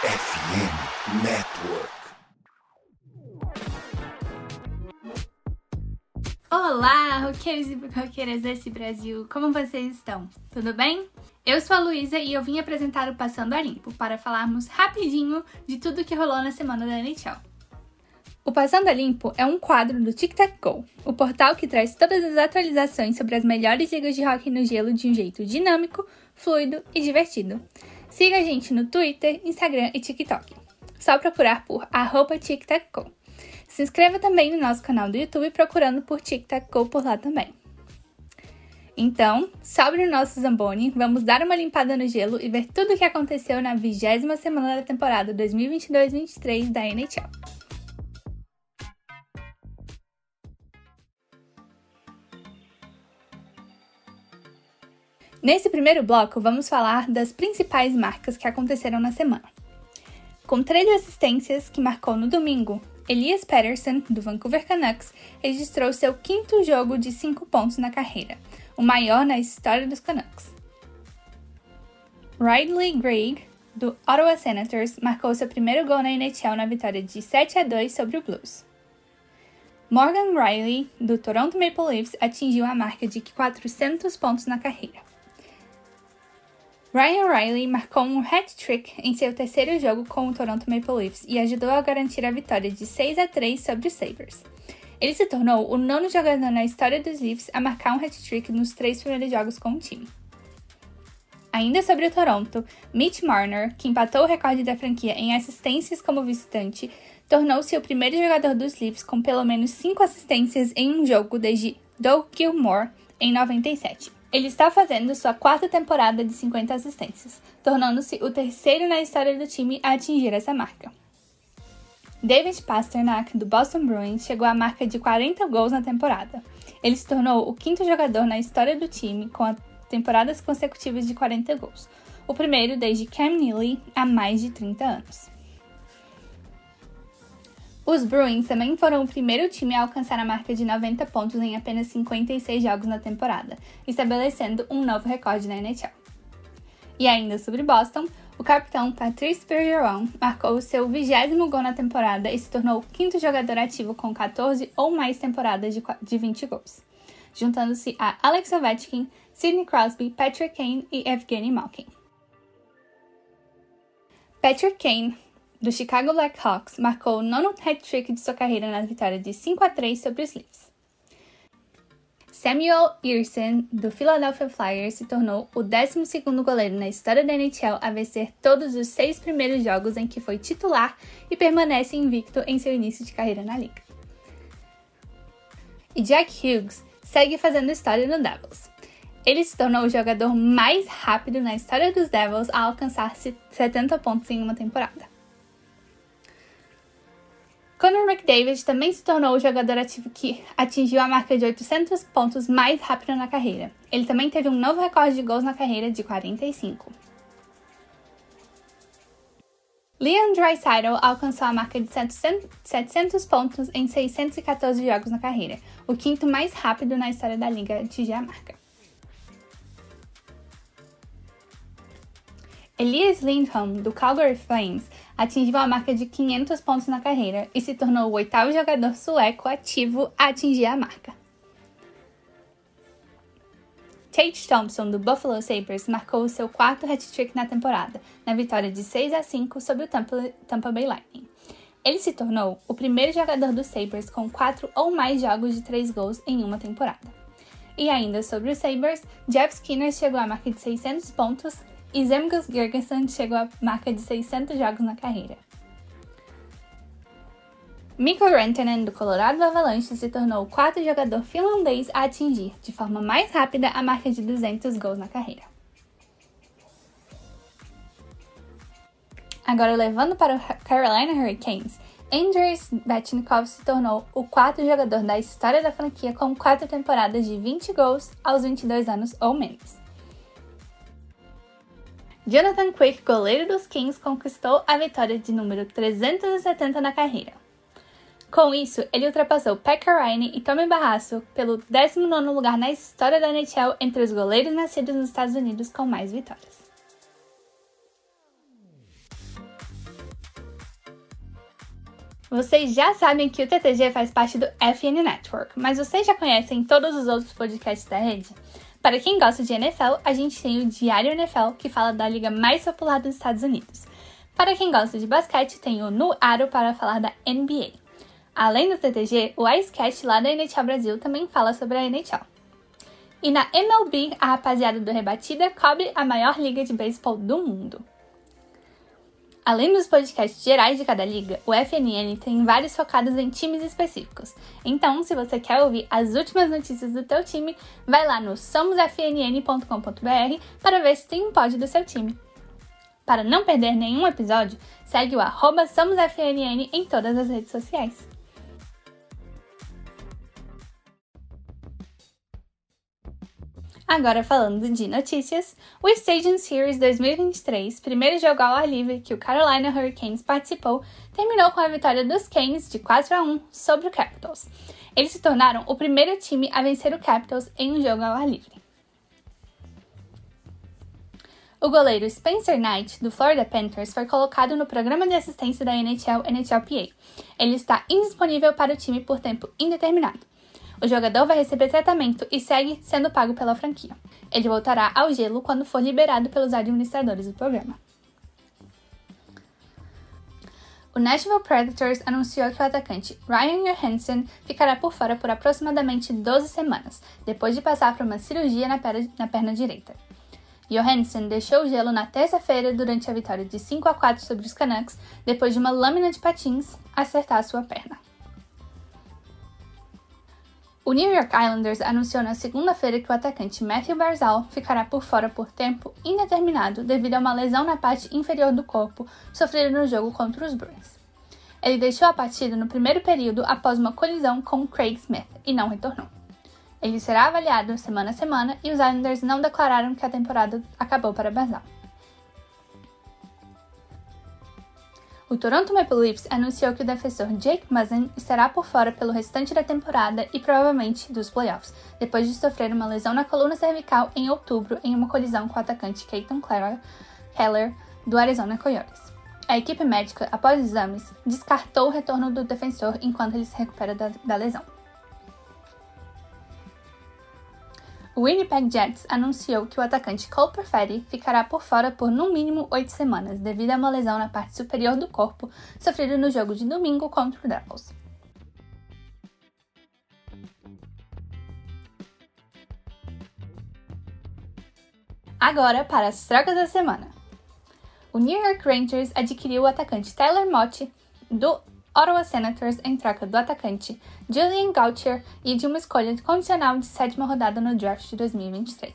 FM Network. Olá, roqueiros e roqueiras desse Brasil, como vocês estão? Tudo bem? Eu sou a Luísa e eu vim apresentar o Passando a Limpo para falarmos rapidinho de tudo que rolou na semana da NHL. O Passando a Limpo é um quadro do Tic Tac Go, o portal que traz todas as atualizações sobre as melhores ligas de hockey no gelo de um jeito dinâmico, fluido e divertido. Siga a gente no Twitter, Instagram e TikTok. Só procurar por arroba TicTacGo. Se inscreva também no nosso canal do YouTube procurando por TicTacGo por lá também. Então, sobre o nosso Zamboni, vamos dar uma limpada no gelo e ver tudo o que aconteceu na vigésima semana da temporada 2022-23 da NHL. Nesse primeiro bloco, vamos falar das principais marcas que aconteceram na semana. Com três assistências que marcou no domingo, Elias Pettersson, do Vancouver Canucks, registrou seu quinto jogo de 5 pontos na carreira, o maior na história dos Canucks. Ridley Greig, do Ottawa Senators, marcou seu primeiro gol na NHL na vitória de 7 a 2 sobre o Blues. Morgan Riley, do Toronto Maple Leafs, atingiu a marca de 400 pontos na carreira. Ryan O'Reilly marcou um hat-trick em seu terceiro jogo com o Toronto Maple Leafs e ajudou a garantir a vitória de 6 a 3 sobre os Sabres. Ele se tornou o nono jogador na história dos Leafs a marcar um hat-trick nos três primeiros jogos com o time. Ainda sobre o Toronto, Mitch Marner, que empatou o recorde da franquia em assistências como visitante, tornou-se o primeiro jogador dos Leafs com pelo menos 5 assistências em um jogo desde Doug Gilmore em 97. Ele está fazendo sua quarta temporada de 50 assistências, tornando-se o terceiro na história do time a atingir essa marca. David Pasternak, do Boston Bruins, chegou à marca de 40 gols na temporada. Ele se tornou o quinto jogador na história do time com temporadas consecutivas de 40 gols, o primeiro desde Cam Neely há mais de 30 anos. Os Bruins também foram o primeiro time a alcançar a marca de 90 pontos em apenas 56 jogos na temporada, estabelecendo um novo recorde na NHL. E ainda sobre Boston, o capitão Patrice Bergeron marcou o seu vigésimo gol na temporada e se tornou o quinto jogador ativo com 14 ou mais temporadas de 20 gols, juntando-se a Alex Ovechkin, Sidney Crosby, Patrick Kane e Evgeny Malkin. Patrick Kane do Chicago Blackhawks, marcou o nono hat-trick de sua carreira na vitória de 5 a 3 sobre os Leafs. Samuel Earson, do Philadelphia Flyers, se tornou o 12º goleiro na história da NHL a vencer todos os seis primeiros jogos em que foi titular e permanece invicto em seu início de carreira na liga. E Jack Hughes segue fazendo história no Devils. Ele se tornou o jogador mais rápido na história dos Devils a alcançar 70 pontos em uma temporada. Conor McDavid também se tornou o jogador ativo que atingiu a marca de 800 pontos mais rápido na carreira. Ele também teve um novo recorde de gols na carreira de 45. Leon Draisaitl alcançou a marca de 700 pontos em 614 jogos na carreira, o quinto mais rápido na história da liga a marca. Elias Lindholm, do Calgary Flames, atingiu a marca de 500 pontos na carreira e se tornou o oitavo jogador sueco ativo a atingir a marca. Tate Thompson, do Buffalo Sabres, marcou seu quarto hat-trick na temporada, na vitória de 6 a 5 sobre o Tampa, Tampa Bay Lightning. Ele se tornou o primeiro jogador dos Sabres com quatro ou mais jogos de três gols em uma temporada. E ainda sobre os Sabres, Jeff Skinner chegou à marca de 600 pontos e Zemgus Girgensson chegou à marca de 600 jogos na carreira. Mikko Rantanen, do Colorado Avalanche, se tornou o quarto jogador finlandês a atingir, de forma mais rápida, a marca de 200 gols na carreira. Agora, levando para o Carolina Hurricanes, Andrews Betchnikov se tornou o quarto jogador da história da franquia com quatro temporadas de 20 gols aos 22 anos ou menos. Jonathan Quick, goleiro dos Kings, conquistou a vitória de número 370 na carreira. Com isso, ele ultrapassou Pekka Riney e Tommy Barrasso pelo 19º lugar na história da NHL entre os goleiros nascidos nos Estados Unidos com mais vitórias. Vocês já sabem que o TTG faz parte do FN Network, mas vocês já conhecem todos os outros podcasts da rede? Para quem gosta de NFL, a gente tem o Diário NFL, que fala da liga mais popular dos Estados Unidos. Para quem gosta de basquete, tem o No Aro para falar da NBA. Além do TTG, o Icecast lá da NHL Brasil também fala sobre a NHL. E na MLB, a rapaziada do Rebatida cobre a maior liga de beisebol do mundo. Além dos podcasts gerais de cada liga, o FNN tem vários focados em times específicos. Então, se você quer ouvir as últimas notícias do teu time, vai lá no somosfnn.com.br para ver se tem um pod do seu time. Para não perder nenhum episódio, segue o arroba SomosFNN em todas as redes sociais. Agora falando de notícias, o Stadium Series 2023, primeiro jogo ao ar livre que o Carolina Hurricanes participou, terminou com a vitória dos Canes de 4 a 1 sobre o Capitals. Eles se tornaram o primeiro time a vencer o Capitals em um jogo ao ar livre. O goleiro Spencer Knight, do Florida Panthers, foi colocado no programa de assistência da NHL NHLPA. Ele está indisponível para o time por tempo indeterminado. O jogador vai receber tratamento e segue sendo pago pela franquia. Ele voltará ao gelo quando for liberado pelos administradores do programa. O Nashville Predators anunciou que o atacante Ryan Johansson ficará por fora por aproximadamente 12 semanas, depois de passar por uma cirurgia na perna, na perna direita. Johansson deixou o gelo na terça-feira durante a vitória de 5 a 4 sobre os Canucks, depois de uma lâmina de patins acertar sua perna. O New York Islanders anunciou na segunda-feira que o atacante Matthew Barzal ficará por fora por tempo indeterminado devido a uma lesão na parte inferior do corpo sofrida no jogo contra os Bruins. Ele deixou a partida no primeiro período após uma colisão com Craig Smith e não retornou. Ele será avaliado semana a semana e os Islanders não declararam que a temporada acabou para Barzal. O Toronto Maple Leafs anunciou que o defensor Jake Muzzin estará por fora pelo restante da temporada e provavelmente dos playoffs, depois de sofrer uma lesão na coluna cervical em outubro em uma colisão com o atacante Keaton Keller do Arizona Coyotes. A equipe médica, após exames, descartou o retorno do defensor enquanto ele se recupera da, da lesão. O Winnipeg Jets anunciou que o atacante Cole Perfetti ficará por fora por no mínimo oito semanas, devido a uma lesão na parte superior do corpo sofrida no jogo de domingo contra o Devils. Agora para as trocas da semana. O New York Rangers adquiriu o atacante Tyler Mott do Ottawa Senators em troca do atacante Julian Gauthier e de uma escolha condicional de sétima rodada no draft de 2023.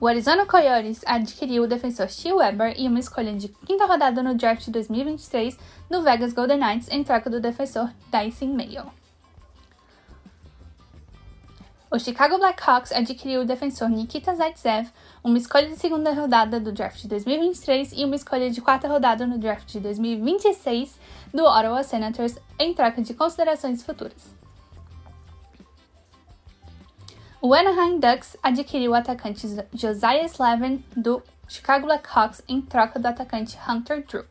O Arizona Coyotes adquiriu o defensor Steve Weber e uma escolha de quinta rodada no draft de 2023 no Vegas Golden Knights em troca do defensor Dyson Mayo. O Chicago Blackhawks adquiriu o defensor Nikita Zaitsev, uma escolha de segunda rodada do draft de 2023 e uma escolha de quarta rodada no draft de 2026 do Ottawa Senators em troca de considerações futuras. O Anaheim Ducks adquiriu o atacante Josiah Slavin do Chicago Blackhawks em troca do atacante Hunter Drew.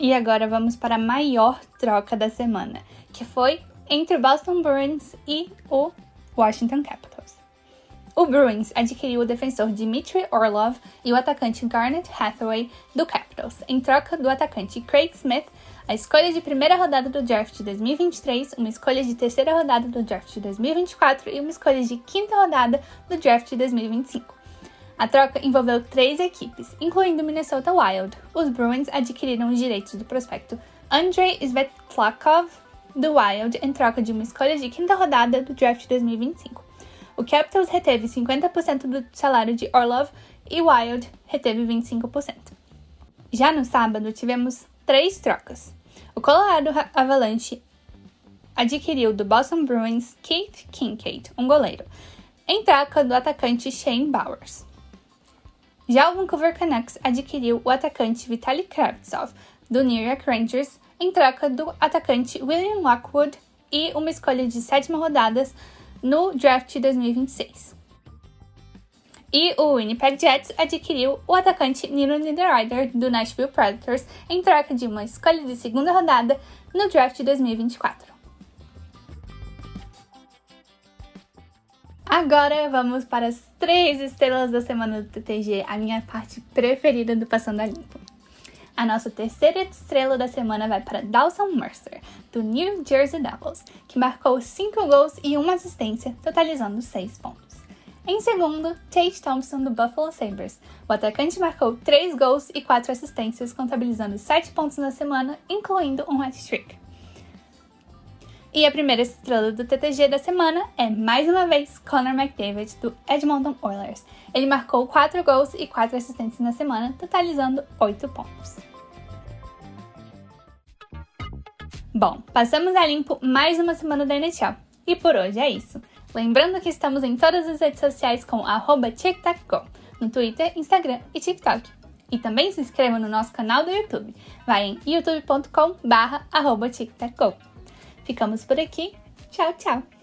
E agora vamos para a maior troca da semana, que foi entre o Boston Bruins e o Washington Capitals. O Bruins adquiriu o defensor Dmitry Orlov e o atacante Garnet Hathaway do Capitals, em troca do atacante Craig Smith, a escolha de primeira rodada do draft de 2023, uma escolha de terceira rodada do draft de 2024 e uma escolha de quinta rodada do draft de 2025. A troca envolveu três equipes, incluindo o Minnesota Wild. Os Bruins adquiriram os direitos do prospecto Andrei Svetlakov do Wild em troca de uma escolha de quinta rodada do draft 2025. O Capitals reteve 50% do salário de Orlov e Wild reteve 25%. Já no sábado, tivemos três trocas. O Colorado Avalanche adquiriu do Boston Bruins Keith Kincaid, um goleiro, em troca do atacante Shane Bowers. Já o Vancouver Canucks adquiriu o atacante Vitaly Kravtsov, do New York Rangers, em troca do atacante William Lockwood e uma escolha de sétima rodada no draft 2026. E o Winnipeg Jets adquiriu o atacante Nino Niederreiter do Nashville Predators em troca de uma escolha de segunda rodada no draft de 2024. Agora vamos para as três estrelas da semana do TTG, a minha parte preferida do Passando a Limpo. A nossa terceira estrela da semana vai para Dawson Mercer, do New Jersey Devils, que marcou 5 gols e uma assistência, totalizando 6 pontos. Em segundo, Tate Thompson, do Buffalo Sabres. O atacante marcou 3 gols e 4 assistências, contabilizando 7 pontos na semana, incluindo um hat-trick. E a primeira estrela do TTG da semana é, mais uma vez, Connor McDavid, do Edmonton Oilers. Ele marcou 4 gols e 4 assistências na semana, totalizando 8 pontos. Bom, passamos a limpo mais uma semana da NHL. E por hoje é isso. Lembrando que estamos em todas as redes sociais com TicTacGo, no Twitter, Instagram e TikTok. E também se inscreva no nosso canal do YouTube. Vai em youtube.com barra Ficamos por aqui. Tchau, tchau!